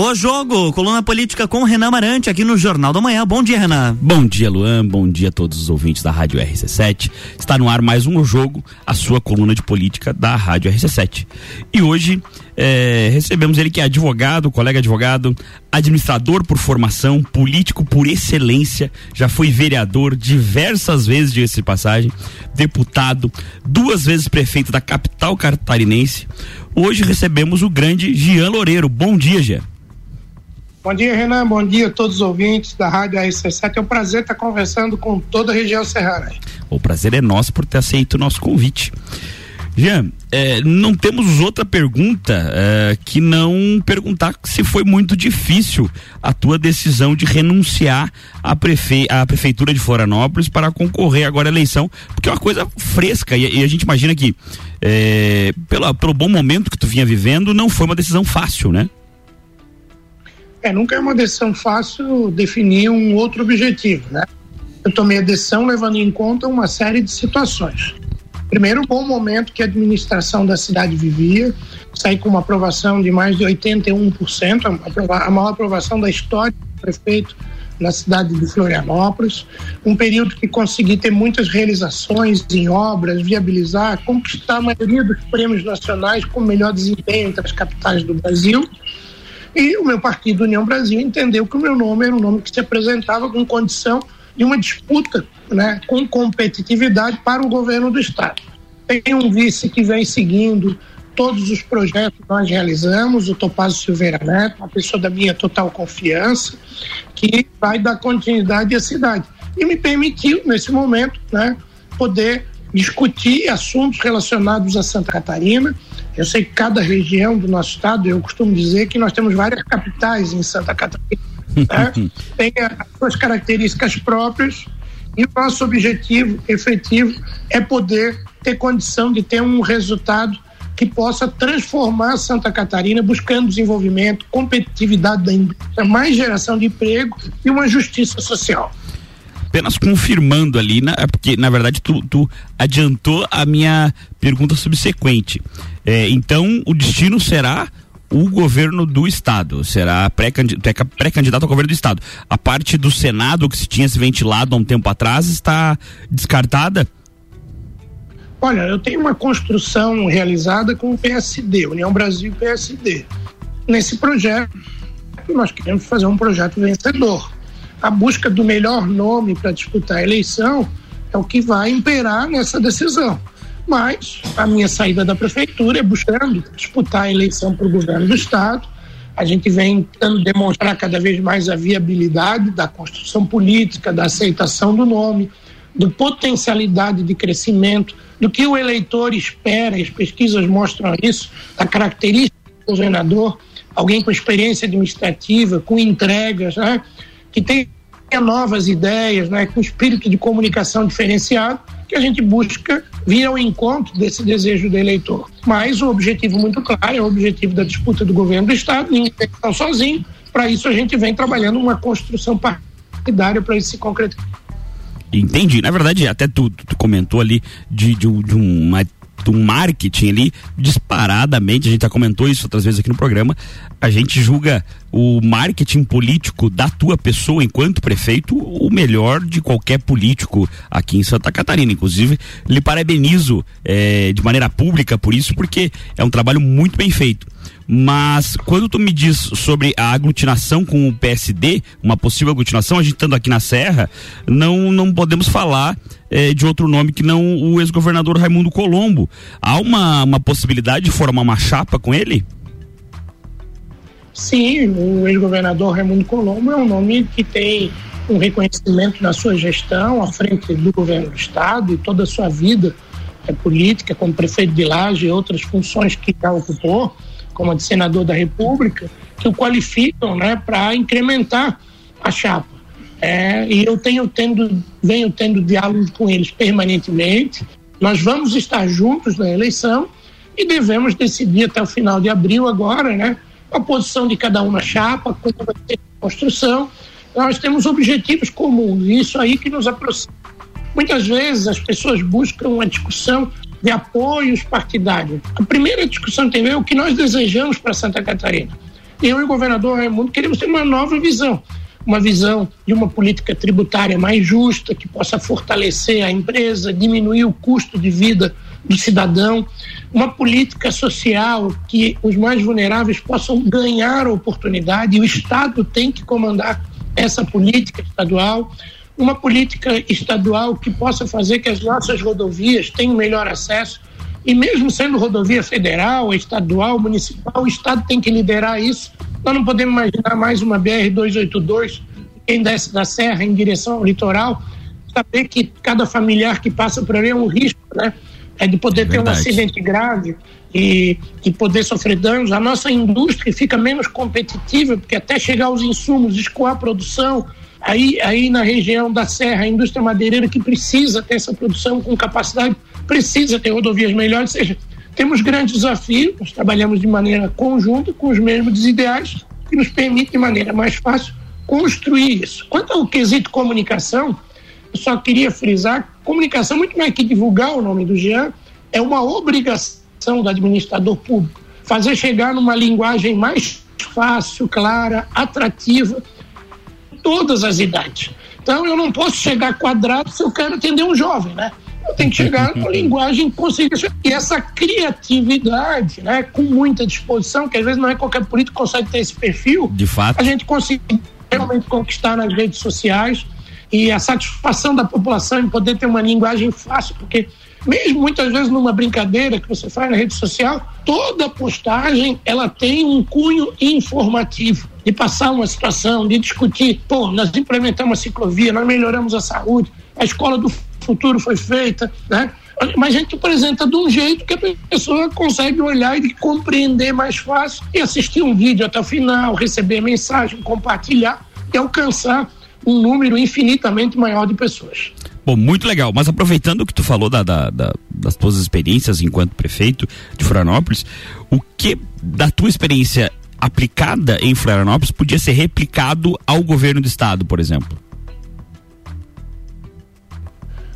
O jogo, coluna política com Renan Marante aqui no Jornal da Manhã. Bom dia, Renan. Bom dia, Luan. Bom dia a todos os ouvintes da Rádio RC7. Está no ar mais um jogo, a sua coluna de política da Rádio RC7. E hoje é, recebemos ele que é advogado, colega advogado, administrador por formação, político por excelência, já foi vereador diversas vezes, de passagem, deputado, duas vezes prefeito da capital catarinense. Hoje recebemos o grande Jean Loureiro. Bom dia, Jean. Bom dia, Renan. Bom dia a todos os ouvintes da Rádio RC7. É um prazer estar conversando com toda a região serrana. O prazer é nosso por ter aceito o nosso convite. Jean, é, não temos outra pergunta é, que não perguntar se foi muito difícil a tua decisão de renunciar à, prefe à prefeitura de Florianópolis para concorrer agora à eleição, porque é uma coisa fresca e, e a gente imagina que é, pelo, pelo bom momento que tu vinha vivendo, não foi uma decisão fácil, né? É, nunca é uma decisão fácil definir um outro objetivo, né? Eu tomei a decisão levando em conta uma série de situações. Primeiro, o bom momento que a administração da cidade vivia, saí com uma aprovação de mais de 81%, a maior aprovação da história do prefeito na cidade de Florianópolis, um período que consegui ter muitas realizações em obras, viabilizar, conquistar a maioria dos prêmios nacionais com melhor desempenho entre as capitais do Brasil e o meu partido União Brasil entendeu que o meu nome era um nome que se apresentava com condição de uma disputa né, com competitividade para o governo do Estado. Tem um vice que vem seguindo todos os projetos que nós realizamos, o Topazio Silveira Neto, uma pessoa da minha total confiança, que vai dar continuidade à cidade. E me permitiu, nesse momento, né, poder discutir assuntos relacionados a Santa Catarina, eu sei que cada região do nosso estado, eu costumo dizer que nós temos várias capitais em Santa Catarina. Né? Tem as suas características próprias e o nosso objetivo efetivo é poder ter condição de ter um resultado que possa transformar Santa Catarina buscando desenvolvimento, competitividade da indústria, mais geração de emprego e uma justiça social apenas confirmando ali, na, porque na verdade tu, tu adiantou a minha pergunta subsequente. É, então, o destino será o governo do estado, será pré-candidato ao governo do estado. A parte do Senado que se tinha se ventilado há um tempo atrás está descartada? Olha, eu tenho uma construção realizada com o PSD, União Brasil e PSD. Nesse projeto, nós queremos fazer um projeto vencedor. A busca do melhor nome para disputar a eleição é o que vai imperar nessa decisão. Mas a minha saída da prefeitura é buscando disputar a eleição para o governo do Estado. A gente vem tentando demonstrar cada vez mais a viabilidade da construção política, da aceitação do nome, do potencialidade de crescimento, do que o eleitor espera, as pesquisas mostram isso, a característica do governador, alguém com experiência administrativa, com entregas, né? Que tem novas ideias, né? com espírito de comunicação diferenciado que a gente busca vir ao encontro desse desejo do eleitor. Mas o objetivo muito claro é o objetivo da disputa do governo do Estado, ninguém está sozinho. Para isso, a gente vem trabalhando uma construção partidária para isso se concretizar. Entendi. Na verdade, até tu, tu comentou ali de, de, de uma do marketing ali, disparadamente, a gente já comentou isso outras vezes aqui no programa, a gente julga o marketing político da tua pessoa enquanto prefeito o melhor de qualquer político aqui em Santa Catarina. Inclusive, lhe parabenizo é, de maneira pública por isso, porque é um trabalho muito bem feito. Mas quando tu me diz sobre a aglutinação com o PSD, uma possível aglutinação, a gente estando aqui na Serra, não, não podemos falar é, de outro nome que não o ex-governador Raimundo Colombo. Há uma, uma possibilidade de formar uma chapa com ele? Sim, o ex-governador Raimundo Colombo é um nome que tem um reconhecimento na sua gestão à frente do governo do estado e toda a sua vida é, política como prefeito de Laje e outras funções que já ocupou como a de senador da República, que o qualificam né, para incrementar a chapa. É, e eu tenho tendo, venho tendo diálogo com eles permanentemente. Nós vamos estar juntos na eleição e devemos decidir até o final de abril agora, né, a posição de cada um na chapa, como vai ser a construção. Nós temos objetivos comuns, isso aí que nos aproxima. Muitas vezes as pessoas buscam uma discussão de apoios partidários. A primeira discussão que tem é o que nós desejamos para Santa Catarina. Eu e o governador Raimundo queremos ter uma nova visão uma visão de uma política tributária mais justa, que possa fortalecer a empresa, diminuir o custo de vida do cidadão, uma política social que os mais vulneráveis possam ganhar oportunidade e o Estado tem que comandar essa política estadual, uma política estadual que possa fazer que as nossas rodovias tenham melhor acesso e mesmo sendo rodovia federal, estadual, municipal, o Estado tem que liderar isso nós não podemos imaginar mais uma BR-282, quem desce da serra em direção ao litoral, saber que cada familiar que passa por ali é um risco, né? É de poder é ter um acidente grave e, e poder sofrer danos. A nossa indústria fica menos competitiva, porque até chegar aos insumos, escoar a produção, aí, aí na região da Serra, a indústria madeireira que precisa ter essa produção com capacidade, precisa ter rodovias melhores, ou seja, temos grandes desafios, nós trabalhamos de maneira conjunta com os mesmos ideais que nos permite de maneira mais fácil construir isso. Quanto ao quesito comunicação, eu só queria frisar, comunicação muito mais que divulgar o nome do Jean, é uma obrigação do administrador público fazer chegar numa linguagem mais fácil, clara, atrativa, todas as idades. Então eu não posso chegar quadrado se eu quero atender um jovem, né? tem que chegar com linguagem consiga e essa criatividade, né, com muita disposição, que às vezes não é qualquer político que consegue ter esse perfil. De fato. A gente consegue realmente conquistar nas redes sociais e a satisfação da população em poder ter uma linguagem fácil, porque mesmo muitas vezes numa brincadeira que você faz na rede social, toda postagem ela tem um cunho informativo de passar uma situação, de discutir, pô, nós implementamos a ciclovia, nós melhoramos a saúde, a escola do futuro foi feita, né? Mas a gente apresenta de um jeito que a pessoa consegue olhar e compreender mais fácil e assistir um vídeo até o final, receber mensagem, compartilhar e alcançar um número infinitamente maior de pessoas. Bom, muito legal. Mas aproveitando o que tu falou da, da, da, das tuas experiências enquanto prefeito de Florianópolis, o que da tua experiência aplicada em Florianópolis podia ser replicado ao governo do estado, por exemplo?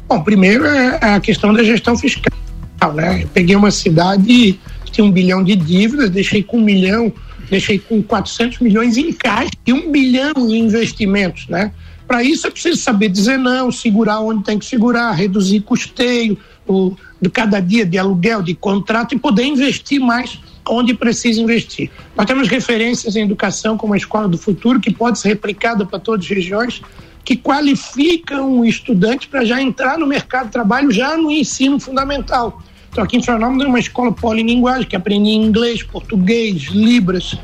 Bom, primeiro é, é a questão da gestão fiscal. Né? Eu peguei uma cidade que tinha um bilhão de dívidas, deixei com um milhão, deixei com 400 milhões em caixa e um bilhão em investimentos. Né? Para isso é preciso saber dizer não, segurar onde tem que segurar, reduzir custeio o, de cada dia de aluguel, de contrato e poder investir mais onde precisa investir. Nós temos referências em educação como a Escola do Futuro, que pode ser replicada para todas as regiões, que qualificam o estudante para já entrar no mercado de trabalho já no ensino fundamental. Então, aqui em Florianópolis tem uma escola polilinguagem que aprende inglês, português, libras,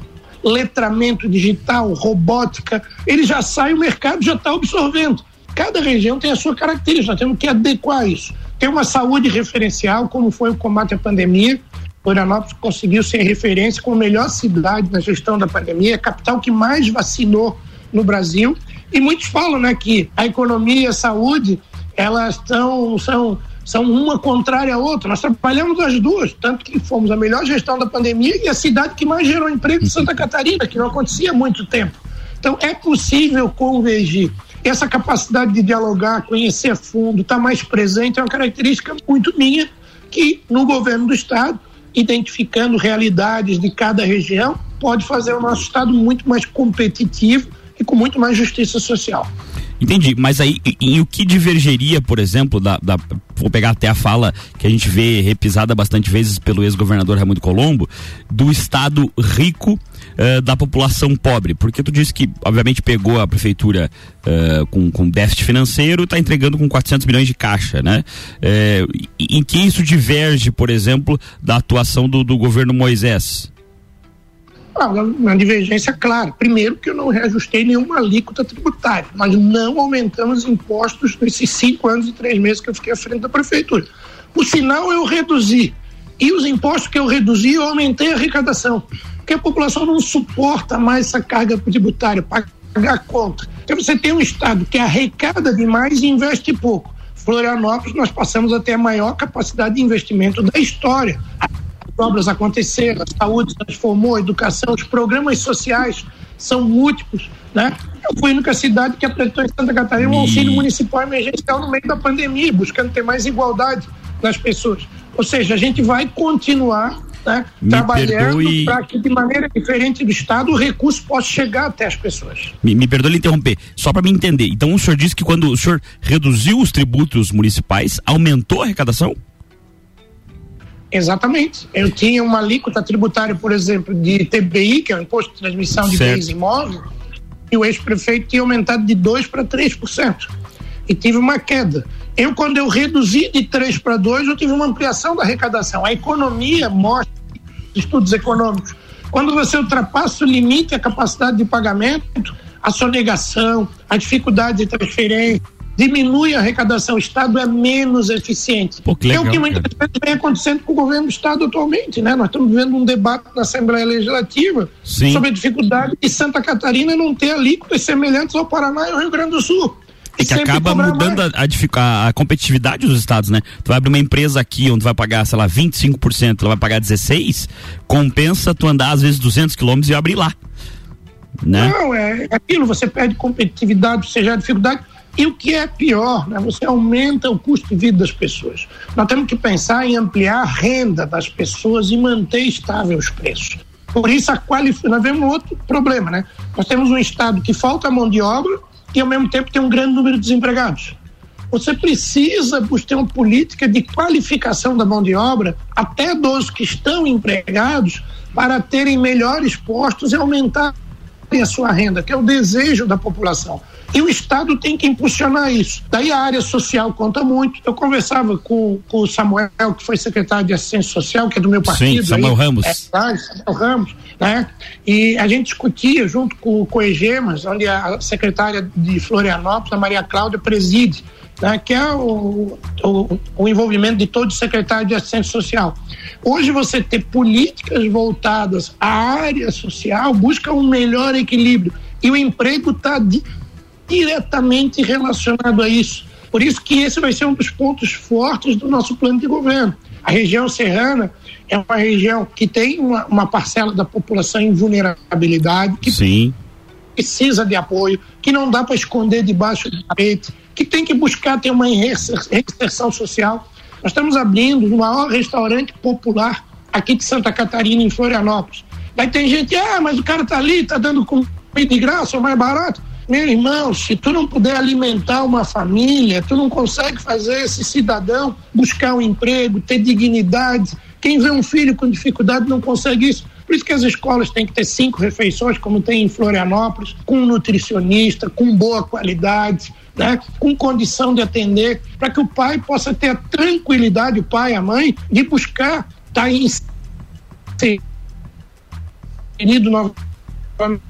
letramento digital, robótica. Ele já sai, o mercado já está absorvendo. Cada região tem a sua característica, nós temos que adequar isso. Tem uma saúde referencial, como foi o combate à pandemia. Florianópolis conseguiu ser referência como a melhor cidade na gestão da pandemia, a capital que mais vacinou no Brasil e muitos falam né, que a economia e a saúde elas estão, são, são uma contrária à outra. Nós trabalhamos as duas, tanto que fomos a melhor gestão da pandemia e a cidade que mais gerou emprego de Santa Catarina, que não acontecia há muito tempo. Então é possível convergir. Essa capacidade de dialogar, conhecer a fundo, estar tá mais presente é uma característica muito minha que no governo do estado, identificando realidades de cada região, pode fazer o nosso estado muito mais competitivo e com muito mais justiça social. Entendi, mas aí em o que divergeria, por exemplo, da, da, vou pegar até a fala que a gente vê repisada bastante vezes pelo ex-governador Raimundo Colombo, do estado rico uh, da população pobre, porque tu disse que obviamente pegou a prefeitura uh, com, com déficit financeiro e está entregando com 400 milhões de caixa, né? Uh, em que isso diverge, por exemplo, da atuação do, do governo Moisés? Uma divergência clara. Primeiro, que eu não reajustei nenhuma alíquota tributária. Nós não aumentamos impostos nesses cinco anos e três meses que eu fiquei à frente da prefeitura. O sinal eu reduzi. E os impostos que eu reduzi, eu aumentei a arrecadação. Porque a população não suporta mais essa carga tributária, pagar conta. Então você tem um Estado que arrecada demais e investe pouco. Florianópolis, nós passamos até a maior capacidade de investimento da história obras aconteceram, a saúde transformou, a educação, os programas sociais são múltiplos, né? Eu fui a única cidade que apresentou em Santa Catarina um auxílio municipal emergencial no meio da pandemia, buscando ter mais igualdade nas pessoas. Ou seja, a gente vai continuar né, trabalhando perdoe... para que de maneira diferente do Estado o recurso possa chegar até as pessoas. Me, me perdoe interromper, só para me entender. Então o senhor disse que quando o senhor reduziu os tributos municipais, aumentou a arrecadação? Exatamente. Eu tinha uma alíquota tributária, por exemplo, de TBI, que é o Imposto de Transmissão de certo. Bens Imóveis, e o ex-prefeito tinha aumentado de 2% para 3%. E tive uma queda. Eu, quando eu reduzi de 3 para 2, eu tive uma ampliação da arrecadação. A economia mostra, estudos econômicos, quando você ultrapassa o limite, a capacidade de pagamento, a sonegação, a dificuldade de transferência, diminui a arrecadação, o Estado é menos eficiente. Pô, legal, é o que muitas vezes vem acontecendo com o governo do Estado atualmente, né? Nós estamos vivendo um debate na Assembleia Legislativa Sim. sobre a dificuldade de Santa Catarina não ter alíquotas semelhantes ao Paraná e ao Rio Grande do Sul. É que acaba mudando a, a, a, competitividade dos estados, né? Tu vai abrir uma empresa aqui onde vai pagar, sei lá, 25%, ela vai pagar 16%, compensa tu andar às vezes 200 quilômetros e abrir lá. Né? Não, é, é aquilo, você perde competitividade, você gera dificuldade. E o que é pior, né? você aumenta o custo de vida das pessoas. Nós temos que pensar em ampliar a renda das pessoas e manter estável os preços. Por isso, a qualificação. Nós vemos um outro problema, né? Nós temos um Estado que falta mão de obra e, ao mesmo tempo, tem um grande número de desempregados. Você precisa ter uma política de qualificação da mão de obra, até dos que estão empregados, para terem melhores postos e aumentar a sua renda, que é o desejo da população. E o Estado tem que impulsionar isso. Daí a área social conta muito. Eu conversava com, com o Samuel, que foi secretário de Assistência Social, que é do meu partido. Sim, Samuel aí, Ramos. É, Samuel Ramos, né? E a gente discutia junto com, com o Egemas, onde a secretária de Florianópolis, a Maria Cláudia, preside, né? que é o, o, o envolvimento de todo secretário de Assistência Social. Hoje você ter políticas voltadas à área social busca um melhor equilíbrio. E o emprego está diretamente relacionado a isso. Por isso que esse vai ser um dos pontos fortes do nosso plano de governo. A região serrana é uma região que tem uma, uma parcela da população em vulnerabilidade, que Sim. precisa de apoio, que não dá para esconder debaixo do tapete, que tem que buscar ter uma reinserção social. Nós estamos abrindo o maior restaurante popular aqui de Santa Catarina, em Florianópolis. Daí tem gente, ah, mas o cara tá ali, tá dando comida de graça ou mais barato. Meu irmão, se tu não puder alimentar uma família, tu não consegue fazer esse cidadão buscar um emprego, ter dignidade. Quem vê um filho com dificuldade não consegue isso. Por isso que as escolas têm que ter cinco refeições, como tem em Florianópolis, com um nutricionista, com boa qualidade, né? com condição de atender, para que o pai possa ter a tranquilidade, o pai, a mãe, de buscar estar tá inserido novamente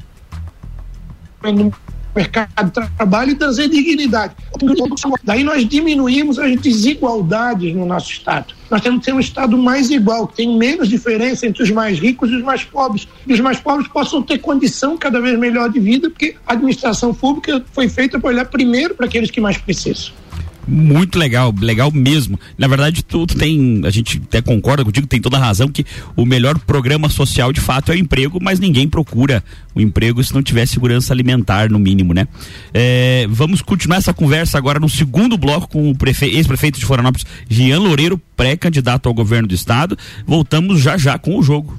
mercado de trabalho e trazer dignidade. Daí nós diminuímos as desigualdades no nosso Estado. Nós temos que ter um Estado mais igual, que tem menos diferença entre os mais ricos e os mais pobres. E os mais pobres possam ter condição cada vez melhor de vida, porque a administração pública foi feita para olhar primeiro para aqueles que mais precisam muito legal, legal mesmo. Na verdade, tu, tu, tem, a gente até concorda contigo, tem toda a razão que o melhor programa social de fato é o emprego, mas ninguém procura o emprego se não tiver segurança alimentar, no mínimo, né? É, vamos continuar essa conversa agora no segundo bloco com o ex-prefeito de Florianópolis, Jean Loureiro, pré-candidato ao governo do estado. Voltamos já já com o jogo.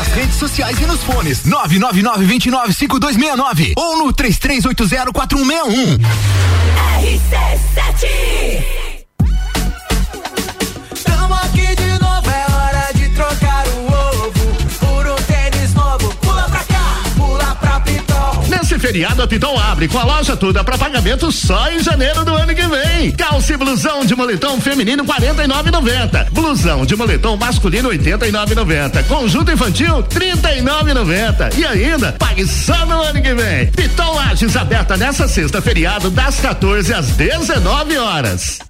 Nas redes sociais e nos fones 999 29 5269 ou no 3380 4161. RC7 Tamo aqui de novo, é hora de trocar Nesse feriado, a Pitol abre com a loja toda para pagamento só em janeiro do ano que vem. Calça e blusão de moletom feminino 49,90. Blusão de moletom masculino 89,90. Conjunto infantil 39,90. E ainda, pague só no ano que vem. Pitol Lages aberta nessa sexta feriado das 14 às 19 horas.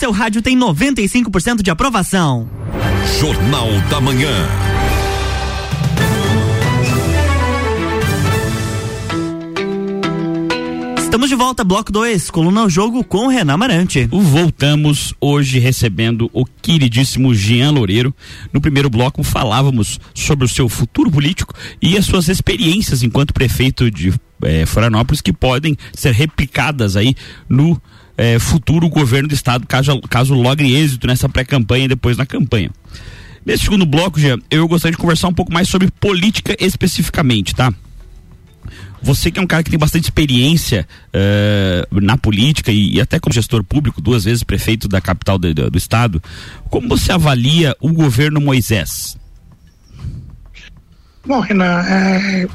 Seu rádio tem 95% de aprovação. Jornal da Manhã. Estamos de volta, bloco 2, coluna ao jogo com Renan Marante. Voltamos hoje recebendo o queridíssimo Jean Loureiro. No primeiro bloco falávamos sobre o seu futuro político e as suas experiências enquanto prefeito de eh, Florianópolis que podem ser replicadas aí no eh, futuro governo do estado, caso, caso logre êxito nessa pré-campanha e depois na campanha. Nesse segundo bloco, Jean, eu gostaria de conversar um pouco mais sobre política especificamente, tá? Você que é um cara que tem bastante experiência uh, na política e, e, até como gestor público, duas vezes prefeito da capital do, do, do estado, como você avalia o governo Moisés? Bom, Renan, é,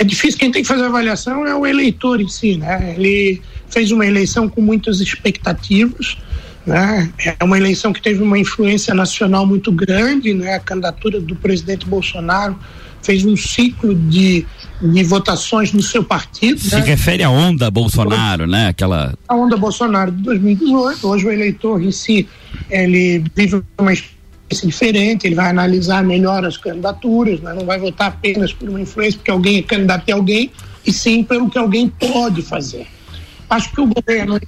é, difícil, quem tem que fazer a avaliação é o eleitor em si, né? Ele fez uma eleição com muitas expectativas, né? É uma eleição que teve uma influência nacional muito grande, né? A candidatura do presidente Bolsonaro fez um ciclo de, de votações no seu partido. Se né? refere à onda Bolsonaro, né? Aquela. A onda Bolsonaro de 2018. Hoje o eleitor em si ele vive uma experiência diferente, ele vai analisar melhor as candidaturas, né? não vai votar apenas por uma influência, porque alguém é candidato a alguém, e sim pelo que alguém pode fazer. Acho que o governo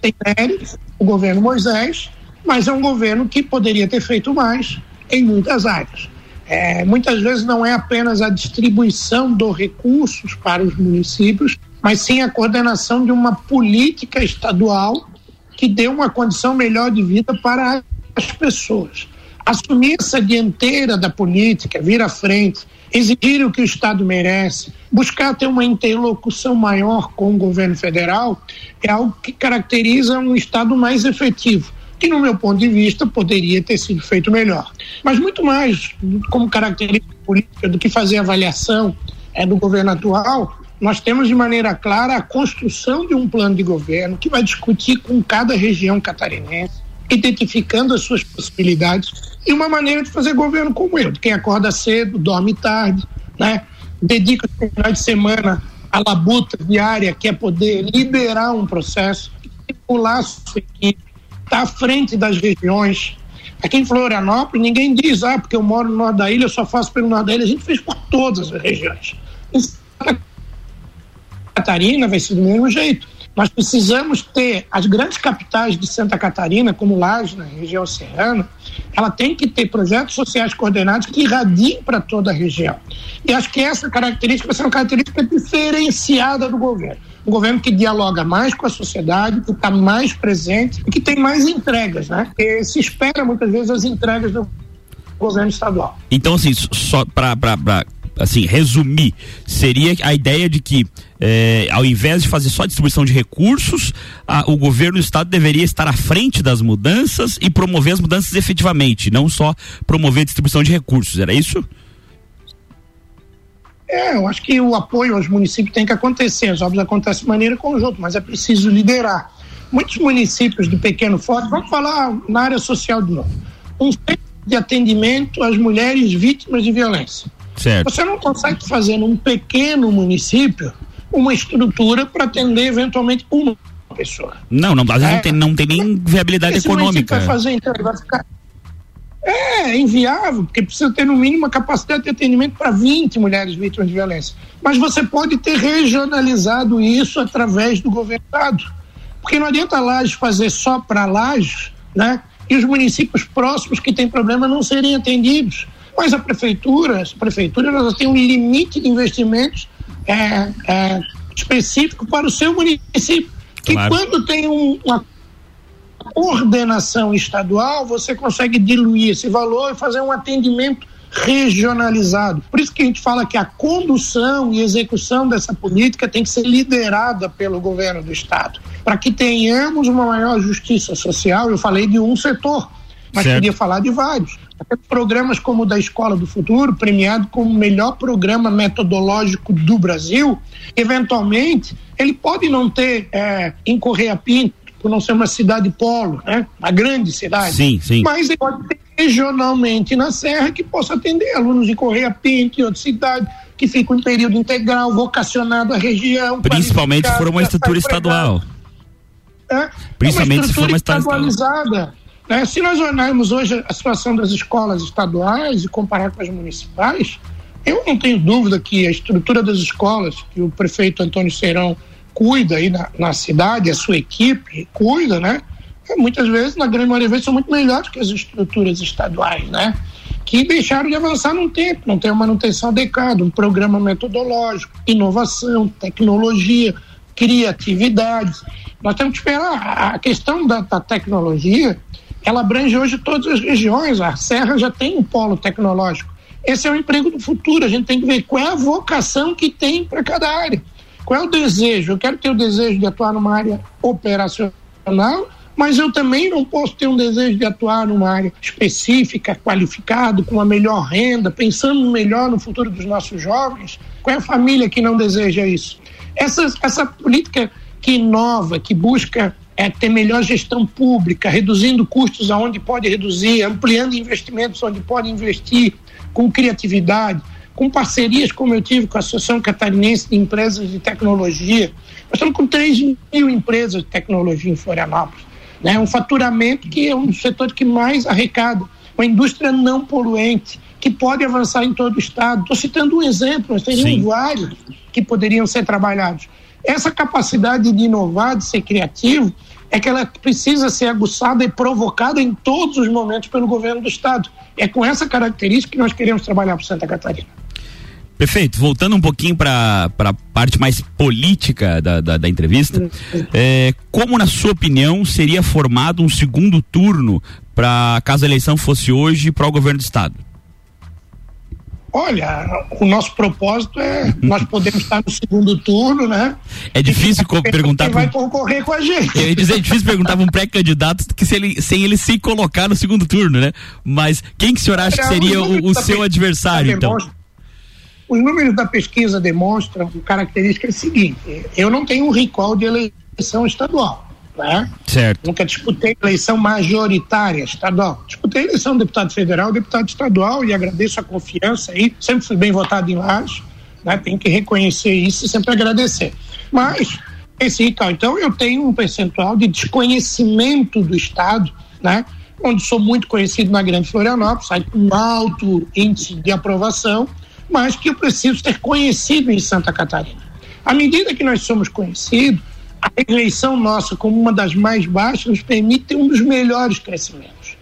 tem méritos, o governo Moisés, mas é um governo que poderia ter feito mais em muitas áreas. É, muitas vezes não é apenas a distribuição dos recursos para os municípios, mas sim a coordenação de uma política estadual que dê uma condição melhor de vida para as pessoas. Assumir essa dianteira da política, vir à frente, exigir o que o Estado merece, buscar ter uma interlocução maior com o governo federal, é algo que caracteriza um Estado mais efetivo que, no meu ponto de vista, poderia ter sido feito melhor. Mas muito mais como característica política do que fazer avaliação é, do governo atual, nós temos de maneira clara a construção de um plano de governo que vai discutir com cada região catarinense, identificando as suas possibilidades e uma maneira de fazer governo como eu, quem acorda cedo, dorme tarde, né? dedica o final de semana à labuta diária, que é poder liderar um processo, estimular a sua equipe, está à frente das regiões. Aqui em Florianópolis, ninguém diz, ah, porque eu moro no norte da ilha, eu só faço pelo norte da ilha. A gente fez por todas as regiões. Em Santa Catarina vai ser do mesmo jeito. Nós precisamos ter as grandes capitais de Santa Catarina, como Laje, na região oceana, ela tem que ter projetos sociais coordenados que irradiem para toda a região. E acho que essa característica vai ser uma característica diferenciada do governo um governo que dialoga mais com a sociedade, que está mais presente e que tem mais entregas, né? Porque se espera muitas vezes as entregas do governo estadual. Então, assim, só para assim, resumir, seria a ideia de que, eh, ao invés de fazer só distribuição de recursos, a, o governo do estado deveria estar à frente das mudanças e promover as mudanças efetivamente, não só promover a distribuição de recursos. Era isso? É, eu acho que o apoio aos municípios tem que acontecer. As obras acontecem de maneira conjunta, mas é preciso liderar. Muitos municípios de pequeno porte, vamos falar na área social de novo, um centro de atendimento às mulheres vítimas de violência. Certo. Você não consegue fazer num pequeno município uma estrutura para atender eventualmente uma pessoa. Não, não, às vezes É. não, tem, não tem nem viabilidade Esse econômica. vai fazer, então, ele vai ficar. É, é inviável, porque precisa ter no mínimo uma capacidade de atendimento para 20 mulheres vítimas de violência. Mas você pode ter regionalizado isso através do governo do estado. Porque não adianta a Lages fazer só para Lages, né? E os municípios próximos que têm problema não serem atendidos. Mas a prefeitura, a prefeitura ela tem um limite de investimentos é, é, específico para o seu município. Que Claro. quando tem um- uma coordenação estadual, você consegue diluir esse valor e fazer um atendimento regionalizado. Por isso que a gente fala que a condução e execução dessa política tem que ser liderada pelo governo do estado, para que tenhamos uma maior justiça social. Eu falei de um setor, mas Certo. queria falar de vários. Programas como o da Escola do Futuro, premiado como o melhor programa metodológico do Brasil, eventualmente ele pode não ter é, em Correia Pinto, por não ser uma cidade polo, né? Uma grande cidade. Sim, sim. Mas ele pode ter regionalmente na Serra que possa atender alunos de Correia Pinto e outras cidades que ficam em período integral, vocacionado à região. Principalmente se for uma estrutura estadual. é, Principalmente se for uma estrutura estadual. estadualizada. Né? Se nós olharmos hoje a situação das escolas estaduais e comparar com as municipais, eu não tenho dúvida que a estrutura das escolas, que o prefeito Antônio Serão cuida aí na, na cidade, a sua equipe cuida, né? É, Muitas vezes, na grande maioria das vezes, são muito melhores que as estruturas estaduais, né? Que deixaram de avançar num tempo, não tem uma manutenção adequada, um programa metodológico, inovação, tecnologia, criatividade. Nós temos que esperar. A- questão da, da tecnologia, ela abrange hoje todas as regiões. A Serra já tem um polo tecnológico. Esse é o emprego do futuro. A gente tem que ver qual é a vocação que tem para cada área. Qual é o desejo? Eu quero ter o desejo de atuar numa área operacional, mas eu também não posso ter um desejo de atuar numa área específica, qualificado, com uma melhor renda, pensando melhor no futuro dos nossos jovens. Qual é a família que não deseja isso? Essa, essa política que inova, que busca é, ter melhor gestão pública, reduzindo custos aonde pode reduzir, ampliando investimentos onde pode investir, com criatividade, com parcerias como eu tive com a Associação Catarinense de Empresas de Tecnologia. Nós estamos com 3 mil empresas de tecnologia em Florianópolis. Né? Um faturamento que é um dos setores que mais arrecada. Uma indústria não poluente, que pode avançar em todo o Estado. Estou citando um exemplo, nós teríamos Sim. vários que poderiam ser trabalhados. Essa capacidade de inovar, de ser criativo, é que ela precisa ser aguçada e provocada em todos os momentos pelo governo do Estado. É com essa característica que nós queremos trabalhar para Santa Catarina. Perfeito. Voltando um pouquinho para a parte mais política da, da, da entrevista, é, como, na sua opinião, seria formado um segundo turno para caso a eleição fosse hoje para o governo do Estado? Olha, o nosso propósito é nós podemos estar no segundo turno, né? É difícil perguntar Quem vai concorrer com a gente. Eu ia dizer, é difícil perguntar para um pré-candidato que se ele, sem ele se colocar no segundo turno, né? Mas quem que o senhor acha que seria o, o seu adversário, então? Os números da pesquisa demonstram característica é seguinte: eu não tenho um recall de eleição estadual, né? Certo. Nunca disputei eleição majoritária estadual. Disputei eleição de deputado federal, deputado estadual e agradeço a confiança aí. Sempre fui bem votado em Lages, né? Tenho que reconhecer isso e sempre agradecer. Mas esse então eu tenho um percentual de desconhecimento do estado, né? Onde sou muito conhecido na Grande Florianópolis, sai com um alto índice de aprovação, mas que eu preciso ser conhecido em Santa Catarina. À medida que nós somos conhecidos, a eleição nossa como uma das mais baixas nos permite ter um dos melhores crescimentos.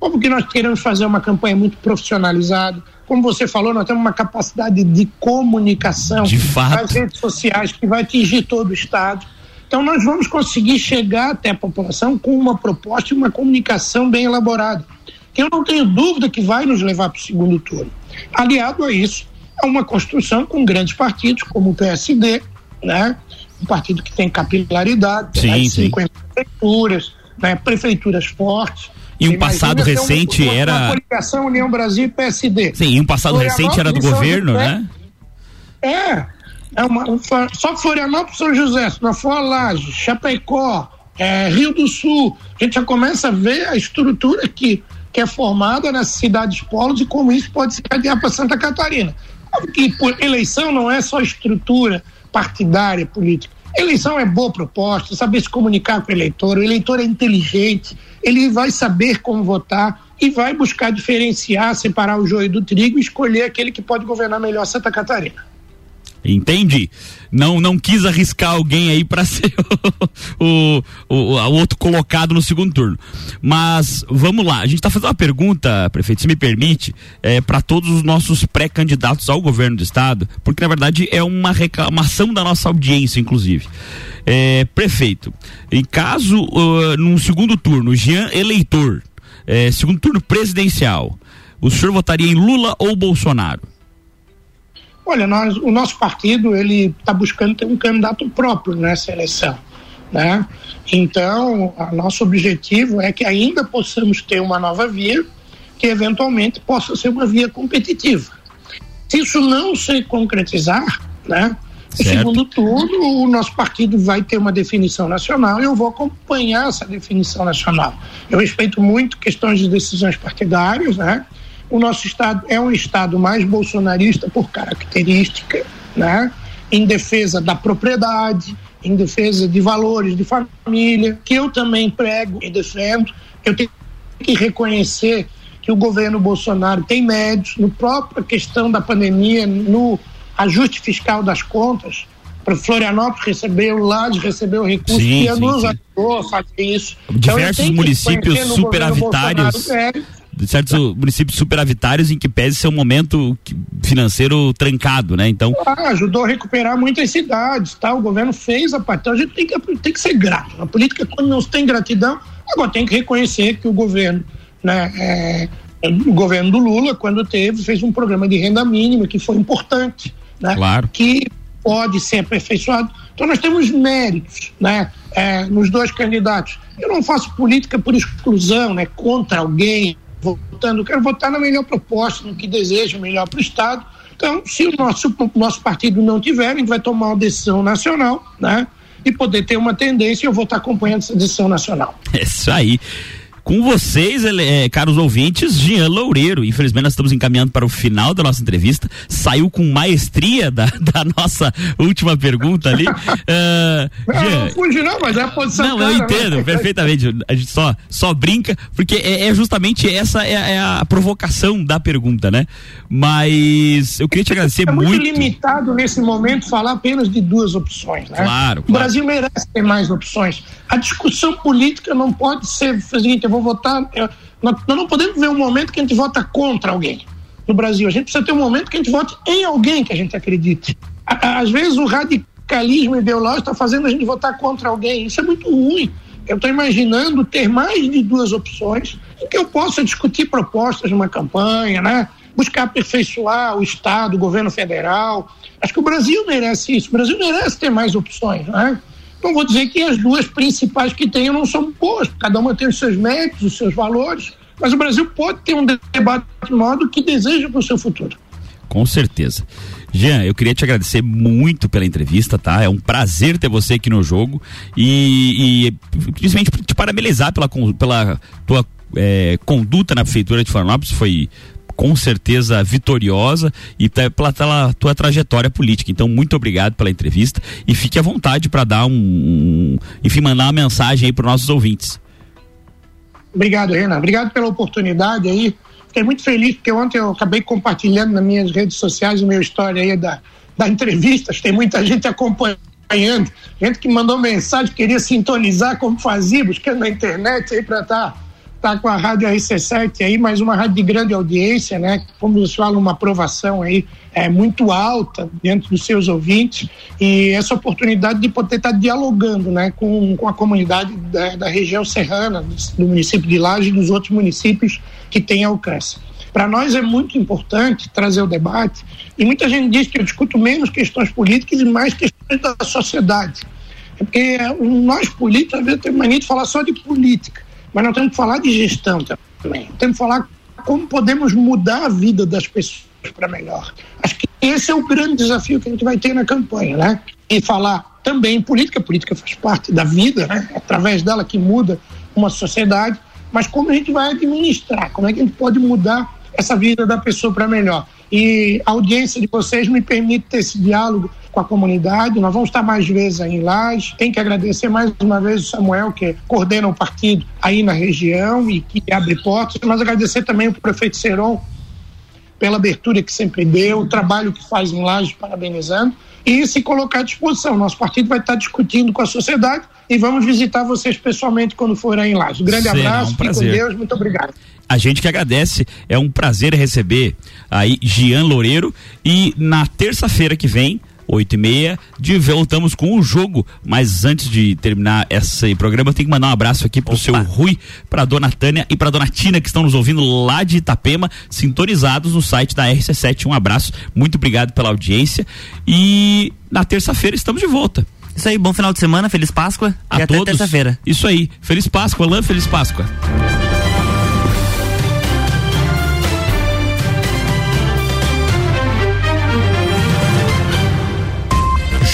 Como que nós queremos fazer uma campanha muito profissionalizada? Como você falou, nós temos uma capacidade de comunicação De fato. nas redes sociais que vai atingir todo o Estado. Então, nós vamos conseguir chegar até a população com uma proposta e uma comunicação bem elaborada. Eu não tenho dúvida que vai nos levar para o segundo turno. Aliado a isso, a uma construção com grandes partidos, como o PSD, né? Um partido que tem capilaridade, tem Sim, sim. 50 prefeituras, né? prefeituras fortes. E um passado ter uma- recente uma, era- Uma coligação União Brasil e PSD. Sim, e um passado recente era do governo, né? É. é uma, um só Florianópolis São José, se não for a Laje, Chapecó, é, Rio do Sul, a gente já começa a ver a estrutura que, que é formada nas cidades polos e como isso pode se cadear para Santa Catarina. Que por eleição não é só estrutura partidária política, Eleição é boa proposta, saber se comunicar com o eleitor. O eleitor é inteligente, ele vai saber como votar e vai buscar diferenciar, separar o joio do trigo e escolher aquele que pode governar melhor Santa Catarina. Entendi. Não não quis arriscar alguém aí para ser o, o, o, o, outro colocado no segundo turno. Mas vamos lá, a gente está fazendo uma pergunta, prefeito, se me permite, é, para todos os nossos pré-candidatos ao governo do estado, porque na verdade é uma reclamação da nossa audiência, inclusive. É, prefeito, em caso, uh, num segundo turno, Jean eleitor, é, segundo turno presidencial, o senhor votaria em Lula ou Bolsonaro? Olha, nós, o nosso partido ele está buscando ter um candidato próprio nessa eleição, né? Então, nosso objetivo é que ainda possamos ter uma nova via que eventualmente possa ser uma via competitiva. Se isso não se concretizar, né? Segundo turno, o nosso partido vai ter uma definição nacional e eu vou acompanhar essa definição nacional. Eu respeito muito questões de decisões partidárias, né? O nosso estado é um estado mais bolsonarista por característica, né? Em defesa da propriedade, em defesa de valores de família, que eu também prego e defendo. Eu tenho que reconhecer que o governo Bolsonaro tem médios no própria questão da pandemia, no ajuste fiscal das contas. Para Florianópolis recebeu, Lages recebeu recursos sim, que nos ajudou a fazer isso. Diversos então, municípios superavitários certos municípios superavitários em que pese ser um momento financeiro trancado, né? Então. Ah, ajudou a recuperar muitas cidades, tá? O governo fez a parte. Então a gente tem que, tem que ser grato. A política, quando não tem gratidão, agora tem que reconhecer que o governo, né? É, o governo do Lula, quando teve, fez um programa de renda mínima que foi importante, né? Claro. Que pode ser aperfeiçoado. Então nós temos méritos, né? É, nos dois candidatos. Eu não faço política por exclusão, né? Contra alguém, votando, quero votar na melhor proposta, no que deseja melhor para o Estado. Então, se o nosso, o nosso partido não tiver, a gente vai tomar uma decisão nacional, né? E poder ter uma tendência, eu vou estar acompanhando essa decisão nacional. É isso aí com vocês, é, caros ouvintes, Jean Loureiro. Infelizmente, nós estamos encaminhando para o final da nossa entrevista. Saiu com maestria da, da nossa última pergunta ali. uh, Jean, não, fugi não, mas é a posição. Não, eu né? entendo né? perfeitamente. A gente só, só brinca, porque é, é justamente essa é, é, a provocação da pergunta, né? Mas eu queria te agradecer é muito. É muito limitado nesse momento falar apenas de duas opções, né? Claro. claro. O Brasil merece ter mais opções. A discussão política não pode ser o seguinte, eu vou votar. Eu, nós, nós não podemos ver um momento que a gente vota contra alguém no Brasil. A gente precisa ter um momento que a gente vote em alguém que a gente acredite. Às vezes o radicalismo ideológico está fazendo a gente votar contra alguém. Isso é muito ruim. Eu estou imaginando ter mais de duas opções em que eu possa discutir propostas numa campanha, né? buscar aperfeiçoar o Estado, o governo federal. Acho que o Brasil merece isso. O Brasil merece ter mais opções, né? Não vou dizer que as duas principais que tenho não são boas, cada uma tem os seus méritos, os seus valores, mas o Brasil pode ter um debate maior do que deseja para o seu futuro. Com certeza. Jean, eu queria te agradecer muito pela entrevista, tá? É um prazer ter você aqui no jogo e, e principalmente te parabenizar pela, pela tua é, conduta na prefeitura de Florianópolis, foi com certeza vitoriosa e pela, pela tua trajetória política. Então, muito obrigado pela entrevista e fique à vontade para dar um, um, enfim, mandar uma mensagem aí para os nossos ouvintes. Obrigado, Renan. Obrigado pela oportunidade aí. Fiquei muito feliz porque ontem eu acabei compartilhando nas minhas redes sociais o meu história aí da, da entrevista. Tem muita gente acompanhando gente que mandou mensagem, queria sintonizar como fazia, buscando na internet aí para estar tá está com a Rádio RC7 aí, mais uma rádio de grande audiência, né? Como você fala, uma aprovação aí é, muito alta dentro dos seus ouvintes e essa oportunidade de poder estar tá dialogando, né? Com, com a comunidade da, da região serrana, do município de Laje e dos outros municípios que têm alcance. Para nós é muito importante trazer o debate e muita gente diz que eu discuto menos questões políticas e mais questões da sociedade. É porque nós políticos, às vezes, temos mania de falar só de política mas nós temos que falar de gestão também. Temos que falar como podemos mudar a vida das pessoas para melhor. Acho que esse é o grande desafio que a gente vai ter na campanha, né? E falar também política, a política faz parte da vida, né? É através dela que muda uma sociedade, mas como a gente vai administrar, como é que a gente pode mudar essa vida da pessoa para melhor. E a audiência de vocês me permite ter esse diálogo com a comunidade. Nós vamos estar mais vezes aí em Lages. Tem que agradecer mais uma vez o Samuel, que coordena o partido aí na região e que abre portas, mas agradecer também o prefeito Seron pela abertura que sempre deu, o trabalho que faz em Lages, parabenizando, e se colocar à disposição. Nosso partido vai estar discutindo com a sociedade e vamos visitar vocês pessoalmente quando forem em Lages. Um grande Será abraço, um com. Deus, muito obrigado. A gente que agradece, é um prazer receber aí Gian Loureiro e na terça-feira que vem, oito e meia, de voltamos com o jogo, mas antes de terminar esse programa, eu tenho que mandar um abraço aqui pro seu Rui, pra dona Tânia e pra dona Tina, que estão nos ouvindo lá de Itapema, sintonizados no site da RC7, um abraço, muito obrigado pela audiência e na terça-feira estamos de volta. Isso aí, bom final de semana, feliz Páscoa A e até todos. terça-feira. Isso aí, feliz Páscoa, Alain, feliz Páscoa.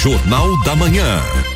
Jornal da Manhã.